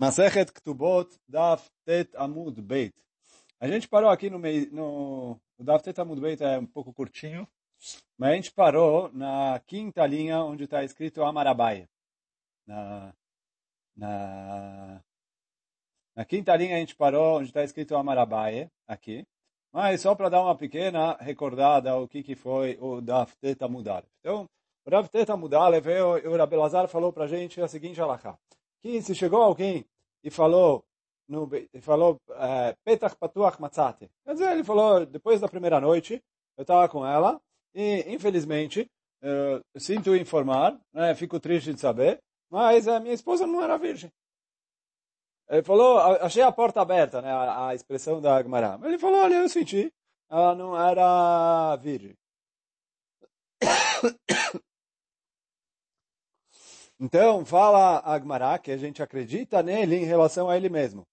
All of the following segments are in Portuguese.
Masechet Ktubot Daf Tet Amud Beit. A gente parou aqui no meio, no, o Daf Tet Amud Beit é um pouco curtinho, mas a gente parou na quinta linha onde está escrito Amarabai. Na, na, na quinta linha a gente parou onde está escrito Amarabai, aqui. Mas só para dar uma pequena recordada o que, que foi o Daf Tet Amud Então, o Daf Tet Amud veio, o Rabelazar falou para a gente a seguinte alahá que se chegou alguém e falou, no, falou, é, Petach Patuach Matzate. Quer dizer, ele falou, depois da primeira noite, eu estava com ela, e infelizmente, eu sinto informar, né, fico triste de saber, mas a minha esposa não era virgem. Ele falou, achei a porta aberta, né, a, a expressão da Agmará. Ele falou, olha, eu senti, ela não era virgem. Então, fala Agmará que a gente acredita nele em relação a ele mesmo.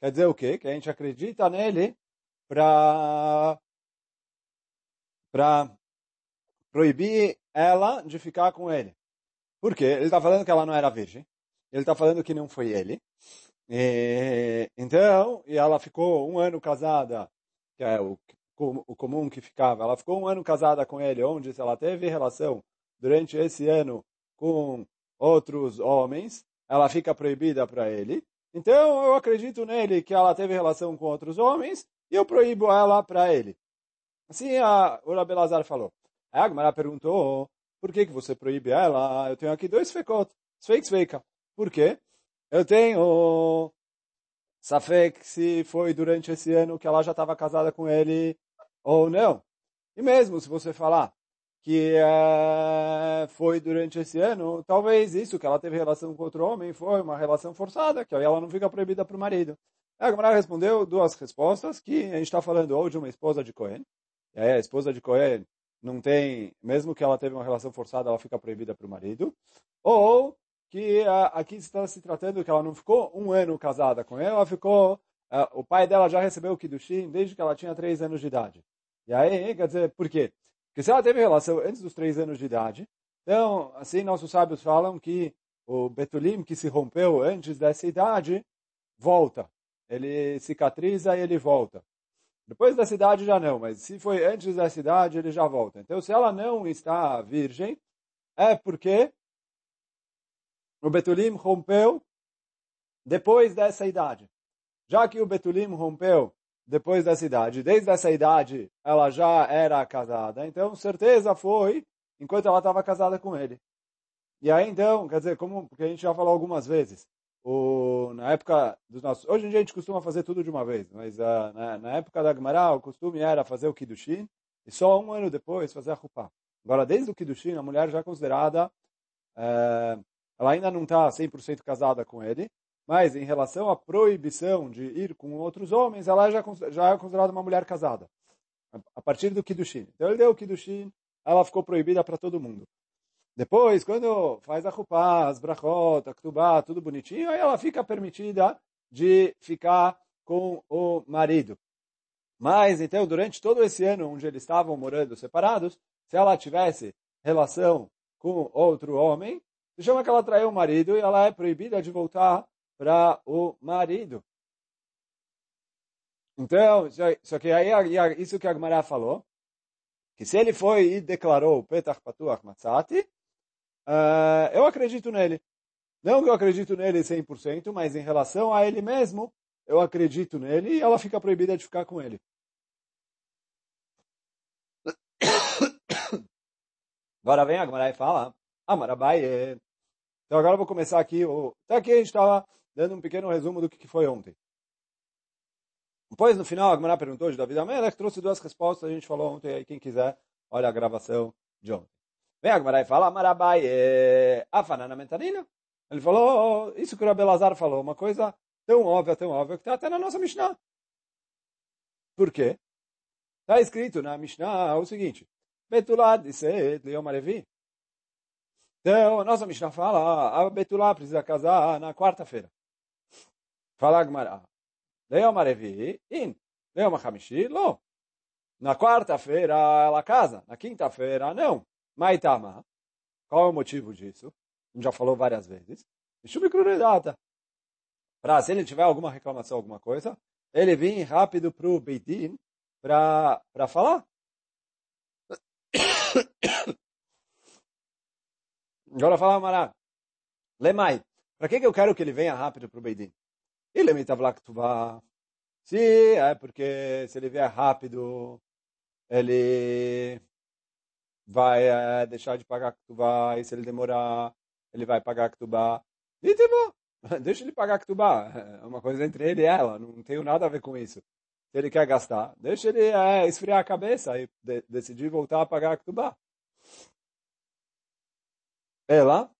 Quer dizer o quê? Que a gente acredita nele para para proibir ela de ficar com ele. Por quê? Ele está falando que ela não era virgem. Ele está falando que não foi ele. E, então, e ela ficou um ano casada, que é o, o comum que ficava. Ela ficou um ano casada com ele, onde ela teve relação durante esse ano com outros homens, ela fica proibida para ele. Então eu acredito nele que ela teve relação com outros homens e eu proíbo ela para ele. Assim a Ura Belazar falou. A Agmara perguntou, por que, que você proíbe ela? Eu tenho aqui dois fekot, sveik sveika. Por quê? Eu tenho Safek se foi durante esse ano que ela já estava casada com ele ou não. E mesmo se você falar que uh, foi durante esse ano, talvez isso, que ela teve relação com outro homem, foi uma relação forçada, que ela não fica proibida para o marido. A Gamara respondeu duas respostas, que a gente está falando ou de uma esposa de Cohen, e aí a esposa de Cohen não tem, mesmo que ela teve uma relação forçada, ela fica proibida para o marido, ou que uh, aqui está se tratando que ela não ficou um ano casada com ele, ela ficou, uh, o pai dela já recebeu o Kiddushin desde que ela tinha três anos de idade. E aí, quer dizer, por quê? Porque se ela teve relação antes dos três anos de idade, então, assim, nossos sábios falam que o Betulim que se rompeu antes dessa idade, volta. Ele cicatriza e ele volta. Depois dessa idade já não, mas se foi antes dessa idade, ele já volta. Então, se ela não está virgem, é porque o Betulim rompeu depois dessa idade. Já que o Betulim rompeu depois dessa idade. Desde essa idade, ela já era casada. Então, certeza foi enquanto ela estava casada com ele. E aí, então, quer dizer, como porque a gente já falou algumas vezes, o, na época dos nossos... Hoje em dia a gente costuma fazer tudo de uma vez, mas uh, na, na, época da Gemara, o costume era fazer o Kiddushin e só um ano depois fazer a Rupá. Agora, desde o Kiddushin, a mulher já é considerada... Uh, ela ainda não está 100% casada com ele, mas em relação à proibição de ir com outros homens, ela já, já é considerada uma mulher casada. A partir do Kiddushin. Então ele deu o Kiddushin, ela ficou proibida para todo mundo. Depois, quando faz a Rupá, as Brachot, a Ktubá, tudo bonitinho, aí ela fica permitida de ficar com o marido. Mas, então, durante todo esse ano onde eles estavam morando separados, se ela tivesse relação com outro homem, se chama que ela traiu o marido e ela é proibida de voltar para o marido. Então, só que aí isso que a Gemara falou, que se ele foi e declarou Petach Patuach Matzati, uh, eu acredito nele. Não que eu acredito nele 100%, mas em relação a ele mesmo, eu acredito nele e ela fica proibida de ficar com ele. Agora vem a Gemara e fala, Amarabai. Então agora eu vou começar aqui. Até aqui a gente estava dando um pequeno resumo do que foi ontem. Depois, no final, a Gemara perguntou de David Amelech, trouxe duas respostas, a gente falou ontem, aí quem quiser, olha a gravação de ontem. Vem a Gemara e fala, Marabai, é... afanana mentanina. Ele falou, oh, isso que o Rabelazar falou, uma coisa tão óbvia, tão óbvia, que está até na nossa Mishnah. Por quê? Está escrito na Mishnah o seguinte, Betulad disse Leom Alevi. Então, a nossa Mishnah fala, a Betulá precisa casar na quarta-feira. Fala Agmará. Leoma Revi, in. Leoma Hamishi, lo. Na quarta-feira ela casa, na quinta-feira não. Maitama. Qual é o motivo disso? Já falou várias vezes. Para para se ele tiver alguma reclamação, alguma coisa, ele vir rápido para o Beitin para falar. Agora fala Mará. Lemai. Para que, que eu quero que ele venha rápido para o Beidin? Ele me tavlaktuvá. Se é porque se ele vier rápido, ele vai é, deixar de pagar Ktubá, e se ele demorar, ele vai pagar Ktubá. E tipo, deixa ele pagar Ktubá. É uma coisa entre ele e ela, não tenho nada a ver com isso. Se ele quer gastar, deixa ele é, esfriar a cabeça e de, decidir voltar a pagar Ktubá. Ela,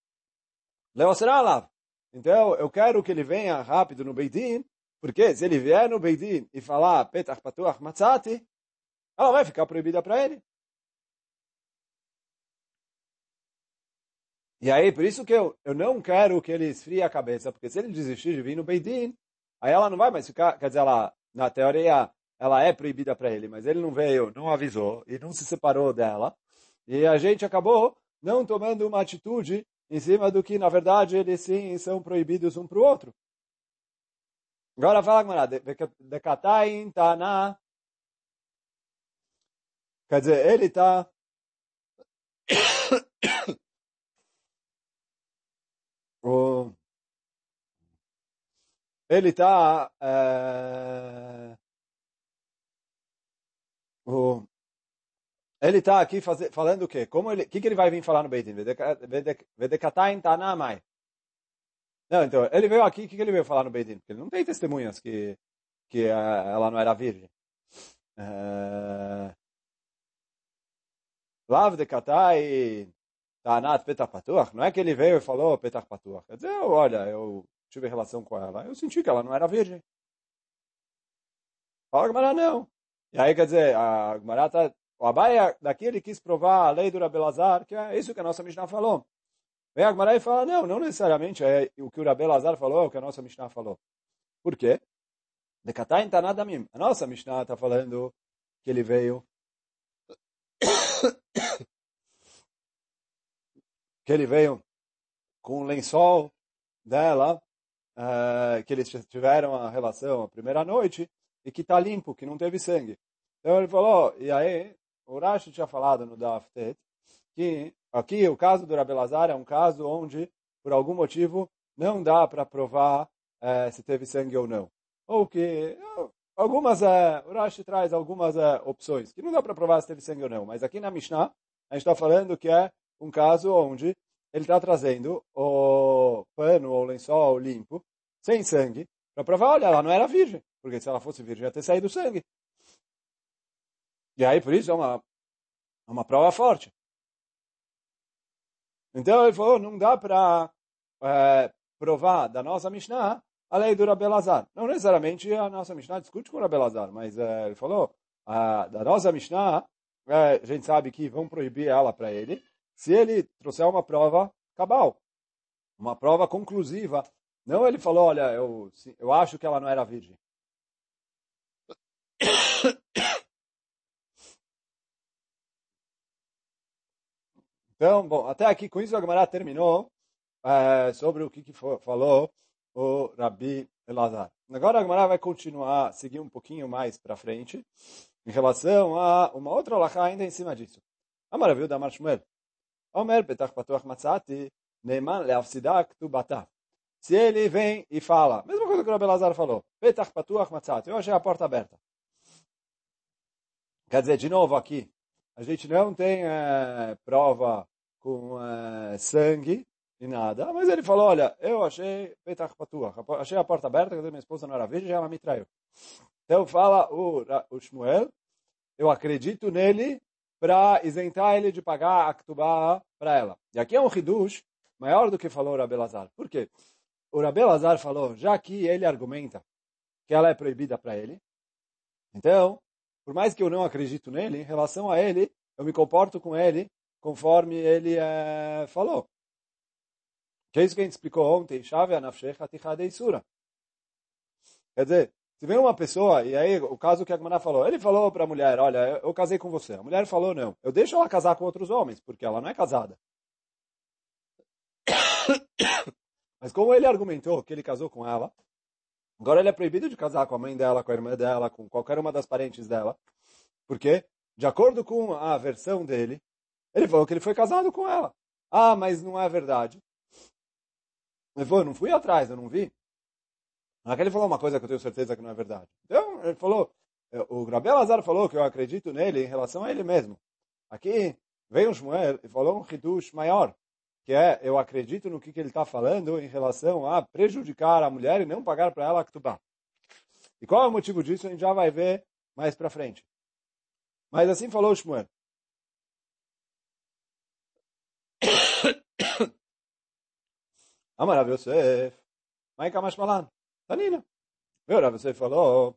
Leo será lá. Então, eu quero que ele venha rápido no Beidin, porque se ele vier no Beidin e falar Petach Patuach Matzati, ela vai ficar proibida para ele. E aí, por isso que eu, eu não quero que ele esfrie a cabeça, porque se ele desistir de vir no Beidin, aí ela não vai mais ficar, quer dizer, ela, na teoria, ela é proibida para ele, mas ele não veio, não avisou e não se separou dela. E a gente acabou não tomando uma atitude em cima do que, na verdade, eles sim são proibidos um para o outro. Agora fala, Gmará, Decatain Tana. Quer dizer, ele está... ele está... É... Ele está aqui falando o quê? Como ele, que, que ele vai vir falar no Beitin? Vedekatain tanamai. Não, então, ele veio aqui, o que, que ele veio falar no Beitin? Porque ele não tem testemunhas que, que uh, ela não era virgem. Uh, Lav de Katai Tanat Petach Patuach. Não é que ele veio e falou Petach Patuach. Quer dizer, olha, eu tive relação com ela. Eu senti que ela não era virgem. Fala Gamara, não. E aí, quer dizer, a Gamara está o Abaia, daqui ele quis provar a lei do Rabelazar, que é isso que a nossa Mishnah falou. Vem a Gmará e fala, não, não necessariamente é o que o Rabelazar falou, é o que a nossa Mishnah falou. Por quê? Decatain Tanadamim. A nossa Mishnah está falando que ele veio que ele veio com o lençol dela, uh, que eles tiveram a relação a primeira noite, e que está limpo, que não teve sangue. Então ele falou, e aí o Rashi tinha falado no Daftet que aqui o caso do Rabelazar é um caso onde, por algum motivo, não dá para provar é, se teve sangue ou não. Ou que algumas, é, o Rashi traz algumas é, opções, que não dá para provar se teve sangue ou não. Mas aqui na Mishnah, a gente está falando que é um caso onde ele está trazendo o pano ou lençol limpo, sem sangue, para provar, olha, ela não era virgem, porque se ela fosse virgem ia ter saído sangue. E aí, por isso, é uma, é uma prova forte. Então, ele falou, não dá para é, provar da nossa Mishnah a lei do Rabelazar. Não necessariamente a nossa Mishnah discute com o Rabelazar, mas é, ele falou, a, da nossa Mishnah, é, a gente sabe que vão proibir ela para ele, se ele trouxer uma prova cabal, uma prova conclusiva. Não ele falou, olha, eu, eu acho que ela não era virgem. Então, bom, até aqui com isso a Gemara terminou é, sobre o que, que falou o Rabi Elazar. Agora a Gemara vai continuar, seguir um pouquinho mais para frente, em relação a uma outra alahá ainda em cima disso. A maravilha da Marshmuel. Omer betach patuach matzati neiman leafsidak tu batah. Se ele vem e fala, mesma coisa que o Rabi Elazar falou, betach patuach matzati, eu achei a porta aberta. Quer dizer, de novo aqui, a gente não tem é, prova com é, sangue e nada, mas ele falou, olha, eu achei Petach Patuach, achei a porta aberta, dizer, minha esposa não era virgem, ela me traiu. Então fala o, o Shmuel, eu acredito nele para isentar ele de pagar a Ktubá para ela. E aqui é um Hidush maior do que falou o Rabelazar. Por quê? O Rabelazar falou, já que ele argumenta que ela é proibida para ele, então por mais que eu não acredito nele, em relação a ele, eu me comporto com ele conforme ele é, falou. Que é isso que a gente explicou ontem. Quer dizer, se vem uma pessoa, e aí o caso que a Gmaná falou, ele falou para a mulher, olha, eu casei com você. A mulher falou, não, eu deixo ela casar com outros homens, porque ela não é casada. Mas como ele argumentou que ele casou com ela, Agora ele é proibido de casar com a mãe dela, com a irmã dela, com qualquer uma das parentes dela. Porque, de acordo com a versão dele, ele falou que ele foi casado com ela. Ah, mas não é verdade. Ele falou, eu não fui atrás, eu não vi. Aqui ele falou uma coisa que eu tenho certeza que não é verdade. Então, ele falou, o Rabi Lazar falou que eu acredito nele em relação a ele mesmo. Aqui veio um Shmuel e falou um hidush maior, que é, eu acredito no que, que ele está falando em relação a prejudicar a mulher e não pagar para ela a ktubá. E qual é o motivo disso? A gente já vai ver mais para frente. Mas assim falou Shmuel. Amar Yosef, Maika Mashmalan, Tanina. Meu Rav Yosef falou, o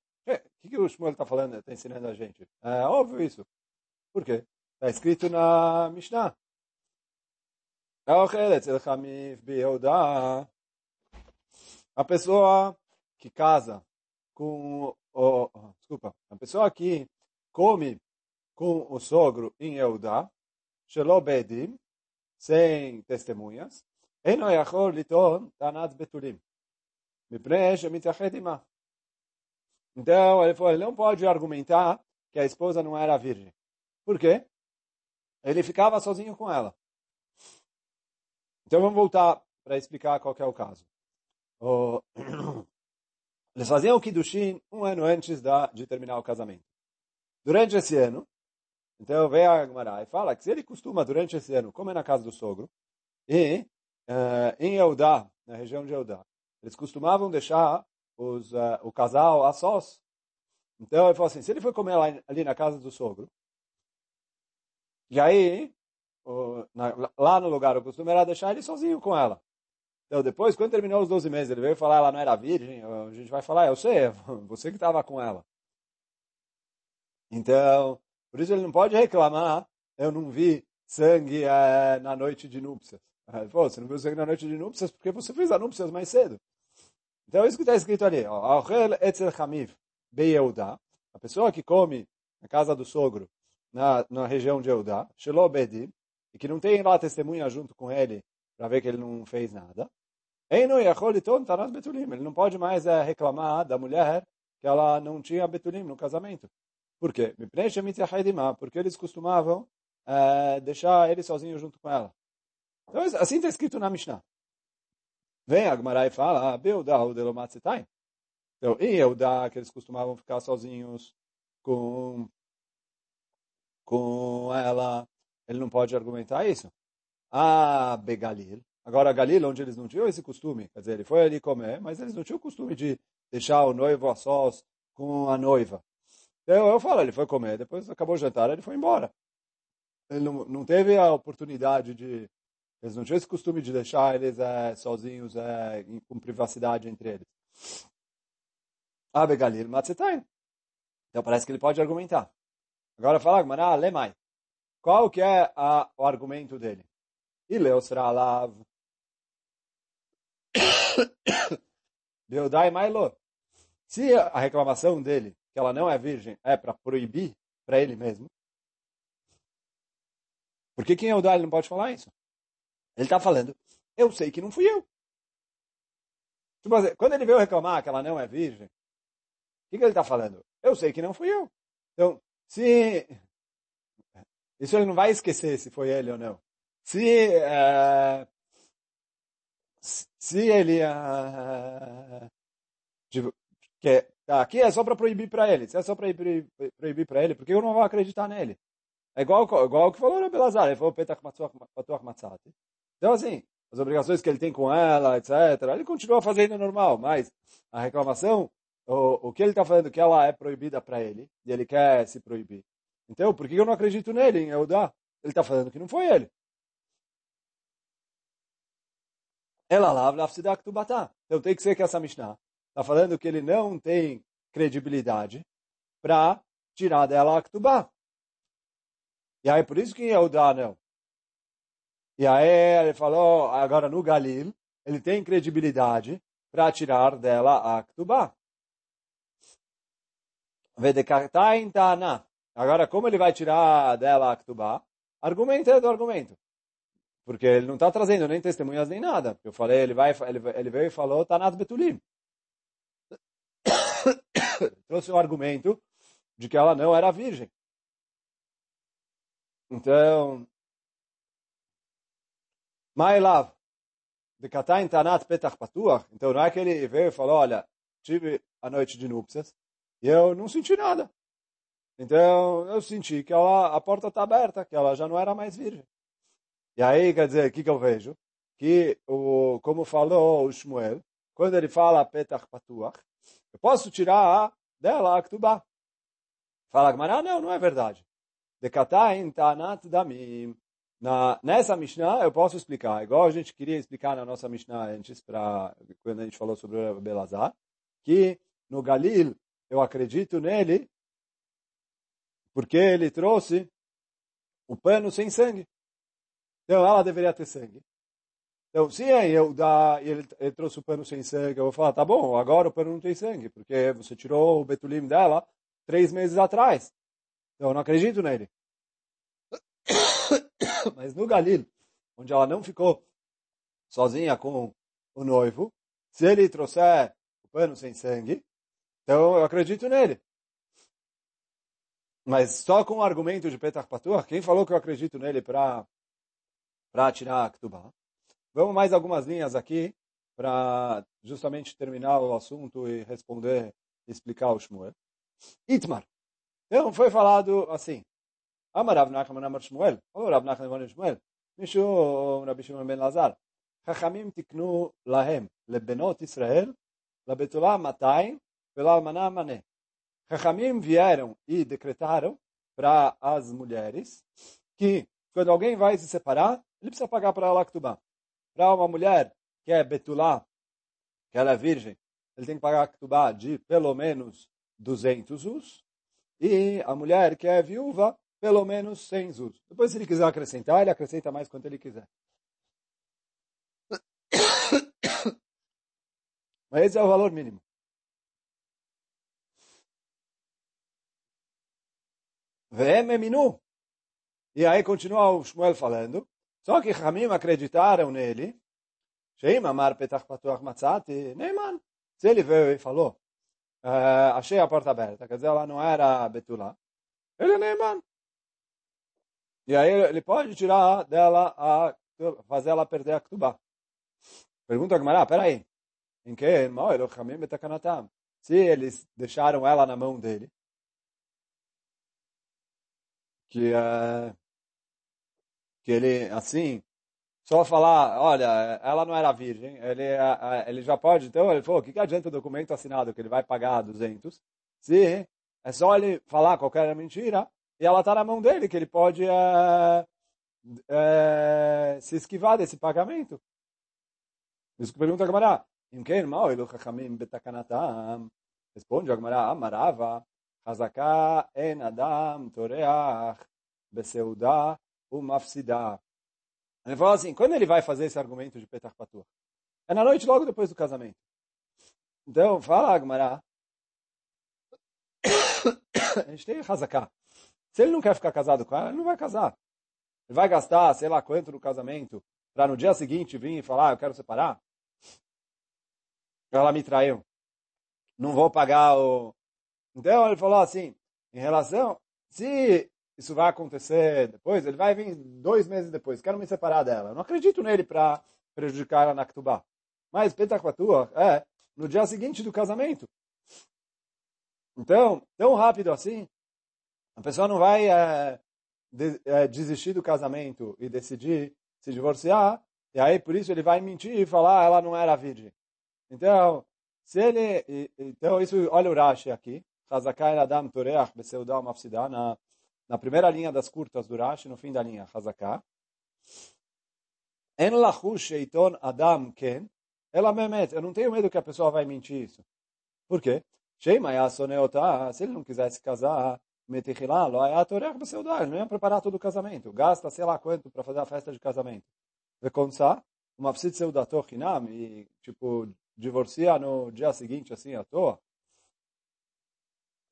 que, que o Shmuel está falando, está ensinando a gente? É óbvio isso. Por quê? Está escrito na Mishnah. A pessoa que casa com o, desculpa, a pessoa que come com o sogro em Eudá, Shelo Bedim, sem testemunhas, אינו יכול לטעון טענת בתולים, מפני שמתייחד עמה. Então, ele, falou, ele não pode argumentar que a esposa não era virgem. Por quê? Ele ficava sozinho com ela. Então, vamos voltar para explicar qual é o caso. O... Eles faziam o Kiddushin um ano antes da, de terminar o casamento. Durante esse ano, então vem a Gemara e fala que se ele costuma, durante esse ano, comer na casa do sogro, e uh, em Eudá, na região de Eudá, eles costumavam deixar os, uh, o casal a sós. Então ele falou assim, se ele foi comer lá, ali na casa do sogro, e aí, na, lá no lugar, o costume era deixar ele sozinho com ela. Então depois, quando terminou os 12 meses, ele veio falar ela não era virgem, a gente vai falar, eu sei, você que estava com ela. Então, por isso ele não pode reclamar, eu não vi sangue é, na noite de núpcias. Falou, você não viu sangue na noite de núpcias porque você fez a núpcias mais cedo. Então é isso que está escrito ali. A pessoa que come na casa do sogro, na, na região de Eudá, Bedim, e que não tem lá testemunha junto com ele para ver que ele não fez nada, ele não pode mais é, reclamar da mulher que ela não tinha betulim no casamento. Por quê? Porque eles costumavam é, deixar ele sozinho junto com ela. Então, assim está escrito na Mishnah. Vem a Gemara e fala, Beudá o. Então, em Eudá, que eles costumavam ficar sozinhos com, com ela, ele não pode argumentar isso. Ah, Begalil. Agora, Galil, onde eles não tinham esse costume, quer dizer, ele foi ali comer, mas eles não tinham o costume de deixar o noivo a sós com a noiva. Então, eu falo, ele foi comer, depois acabou o jantar, ele foi embora. Ele não, não teve a oportunidade de eles não tinham esse costume de deixar eles é, sozinhos, é, com privacidade entre eles. Abegalir Matzetain. Então parece que ele pode argumentar. Agora fala, Gmará, Lemai. Qual que é a, o argumento dele? Ileosra Lav. Beudai Mailo. Se a reclamação dele, que ela não é virgem, é para proibir para ele mesmo, por que quem é o Eudai não pode falar isso? Ele está falando, eu sei que não fui eu. Tipo assim, quando ele veio reclamar que ela não é virgem, o que, que ele está falando? Eu sei que não fui eu. Então, se... Isso ele não vai esquecer se foi ele ou não. Se... Uh, se ele... Uh, tipo, que, tá, aqui é só para proibir para ele. Se é só para proibir, para ele, porque eu não vou acreditar nele. É igual, igual o que falou o Belazar. Ele falou, Petach Patuach Matzati. Então, assim, as obrigações que ele tem com ela, etc., ele continua fazendo normal, mas a reclamação, o, o que ele está falando que ela é proibida para ele, e ele quer se proibir. Então, por que eu não acredito nele, em Eudá? Ele está falando que não foi ele. Ela batá. Então tem que ser que essa Mishnah está falando que ele não tem credibilidade para tirar dela a Ktubá. E aí por isso que Eudá não. E aí ele falou, agora no Galil, ele tem credibilidade para tirar dela a Ktubá. Agora, como ele vai tirar dela a? Argumento é do argumento. Porque ele não está trazendo nem testemunhas nem nada. Eu falei, ele, vai, ele, ele veio e falou, Tanat Betulim. trouxe um argumento de que ela não era virgem. Então, Mailav, de Katain Tanat Petach Patuach, então não é que ele veio e falou, olha, tive a noite de núpcias e eu não senti nada. Então, eu senti que ela, a porta está aberta, que ela já não era mais virgem. E aí, quer dizer, o que, que eu vejo? Que, o, como falou o Shmuel, quando ele fala Petach Patuach, eu posso tirar dela a Ktubá. Fala Gmará, não, não é verdade. Dekatain Tanat Damim. Na, nessa Mishnah eu posso explicar, igual a gente queria explicar na nossa Mishnah antes, pra, quando a gente falou sobre o Belazar, que no Galil eu acredito nele porque ele trouxe o pano sem sangue. Então ela deveria ter sangue. Então, se eu dá, ele, ele trouxe o pano sem sangue, eu vou falar, tá bom, agora o pano não tem sangue, porque você tirou o betulim dela três meses atrás. Então, eu não acredito nele. Mas no Galil, onde ela não ficou sozinha com o noivo, se ele trouxer o pano sem sangue, então eu acredito nele. Mas só com o argumento de Petach Patuach, quem falou que eu acredito nele para para tirar a Ktubah? Vamos mais algumas linhas aqui para justamente terminar o assunto e responder, explicar o Shmuel. Itmar. Então foi falado assim. Amar Rav Nachman Amar Shmuel. Falou Rav Nachman Amar Shmuel. משום רבי שמעון בן אלעזר, חכמים תקנו להם, לבנות ישראל, לבתולה 200 ולאלמנה מנה. Chachamim vieram e decretaram para as mulheres que quando alguém vai se separar, ele precisa pagar para ela Ktubá. Para uma mulher que é Betulá, que ela é virgem, ele tem que pagar Ktubá de pelo menos 200 us. E a mulher que é viúva, pelo menos 100 us. Depois, se ele quiser acrescentar, ele acrescenta mais quanto ele quiser. Mas esse é o valor mínimo. Ve'ememinu. E aí continua o Shmuel falando. Só que Hamim acreditaram nele. Sheim amar petach patuach matzati. Neyman. Se ele veio e falou, uh, achei a porta aberta, quer dizer, ela não era Betulá. Ele é Neyman. E aí ele pode tirar dela, a, fazer ela perder a Ktubá. Pergunta a Gemara, peraí. Em que? Se eles deixaram ela na mão dele, que, uh, que ele, assim, só falar, olha, ela não era virgem, ele, ele já pode, então ele falou, o que, que adianta o documento assinado que ele vai pagar 200, se é só ele falar qualquer mentira, e ela está na mão dele, que ele pode uh, se esquivar desse pagamento. Isso que pergunta a ele Responde a Gamara, amarava, חזקה אין אדם טורח בסעודה ומפסידה. Ele fala assim, quando ele vai fazer esse argumento de Petach Patuah? É na noite logo depois do casamento. Então, fala Agmará. A gente tem Hazaká. Se ele não quer ficar casado com ela, ele não vai casar. Ele vai gastar, sei lá quanto no casamento, para no dia seguinte vir e falar, ah, eu quero separar. Ela me traiu. Não vou pagar o, então ele falou assim, em relação, se isso vai acontecer depois, ele vai vir dois meses depois, quero me separar dela. Eu não acredito nele para prejudicar ela na Ktubá. Mas Petachpatua é no dia seguinte do casamento. Então, tão rápido assim, a pessoa não vai é, de, é, desistir do casamento e decidir se divorciar, e aí por isso ele vai mentir e falar ah, ela não era virgem. Então, se ele, então isso, olha o Rashi aqui, Hazakai Adam Toreach Beseudal Mafsidah, na, na primeira linha das curtas do Rashi, no fim da linha, Hazaká. En lachush sheiton Adam ken, ela memet. Eu não tenho medo que a pessoa vai mentir isso. Por quê? Se ele não quisesse casar, ele não ia preparar todo o casamento. Gasta sei lá quanto para fazer a festa de casamento. Uma psit seudato chinam, e tipo, divorcia no dia seguinte, assim, à toa.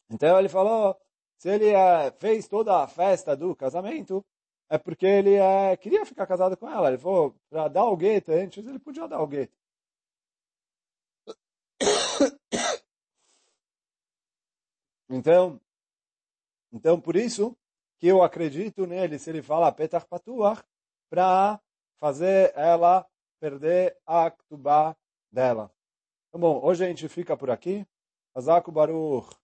Então ele falou, se ele uh, fez toda a festa do casamento, é porque ele uh, queria ficar casado com ela. Ele falou, para dar o gueto antes, ele podia dar o gueto. Então, então por isso que eu acredito nele, se ele fala Petach Patuach, para fazer ela perder a Ktubá dela. Então, bom, hoje a gente fica por aqui. Azaku Baruch.